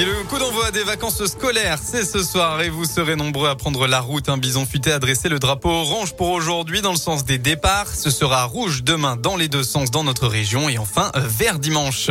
Et le coup d'envoi des vacances scolaires, c'est ce soir et vous serez nombreux à prendre la route. Un bison futé a dressé le drapeau orange pour aujourd'hui dans le sens des départs. Ce sera rouge demain dans les deux sens dans notre région et enfin vert dimanche.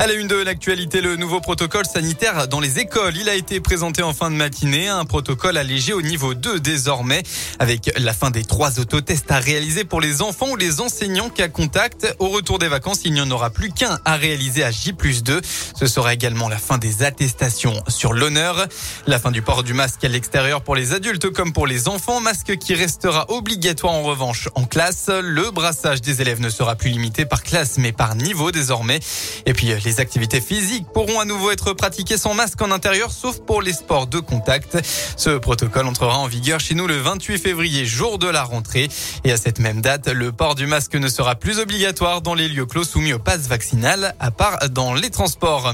À la une de l'actualité, le nouveau protocole sanitaire dans les écoles. Il a été présenté en fin de matinée. Un protocole allégé au niveau 2 désormais avec la fin des trois autotests à réaliser pour les enfants ou les enseignants cas contact. Au retour des vacances, il n'y en aura plus qu'un à réaliser à J 2. Ce sera également la fin des attestation sur l'honneur. La fin du port du masque à l'extérieur pour les adultes comme pour les enfants. Masque qui restera obligatoire en revanche en classe. Le brassage des élèves ne sera plus limité par classe mais par niveau désormais. Et puis les activités physiques pourront à nouveau être pratiquées sans masque en intérieur sauf pour les sports de contact. Ce protocole entrera en vigueur chez nous le 28 février, jour de la rentrée. Et à cette même date, le port du masque ne sera plus obligatoire dans les lieux clos soumis au pass vaccinal, à part dans les transports.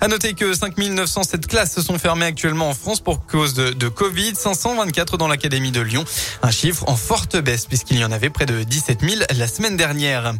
À noter que 5907 classes se sont fermées actuellement en France pour cause de, de Covid, 524 dans l'Académie de Lyon. Un chiffre en forte baisse puisqu'il y en avait près de 17 000 la semaine dernière.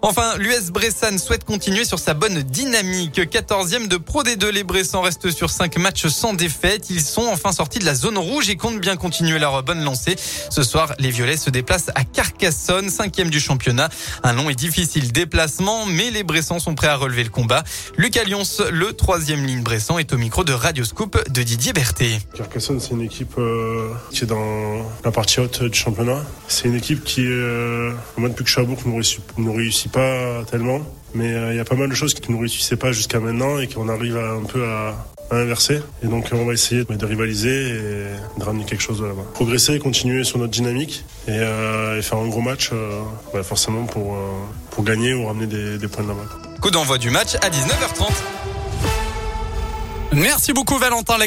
Enfin, l'US Bressan souhaite continuer sur sa bonne dynamique. 14e de Pro D2, les Bressans restent sur 5 matchs sans défaite. Ils sont enfin sortis de la zone rouge et comptent bien continuer leur bonne lancée. Ce soir, les Violets se déplacent à Carcassonne, 5e du championnat. Un long et difficile déplacement, mais les Bressans sont prêts à relever le combat. Lucas Lyons, le troisième ligne Bressan, est au micro de Radio Scoop de Didier Berthet. Carcassonne, c'est une équipe euh, qui est dans la partie haute du championnat. C'est une équipe qui, euh, moins depuis que Chabourg, ne réussit, ne réussit pas tellement. Mais euh, il y a pas mal de choses qui ne réussissaient pas jusqu'à maintenant et qu'on arrive à, un peu à, à inverser. Et donc on va essayer de rivaliser et de ramener quelque chose de là-bas. Progresser et continuer sur notre dynamique et, euh, et faire un gros match euh, bah forcément pour, euh, pour gagner ou ramener des, des points de là-bas. Coup d'envoi du match à 19h30. Merci beaucoup Valentin.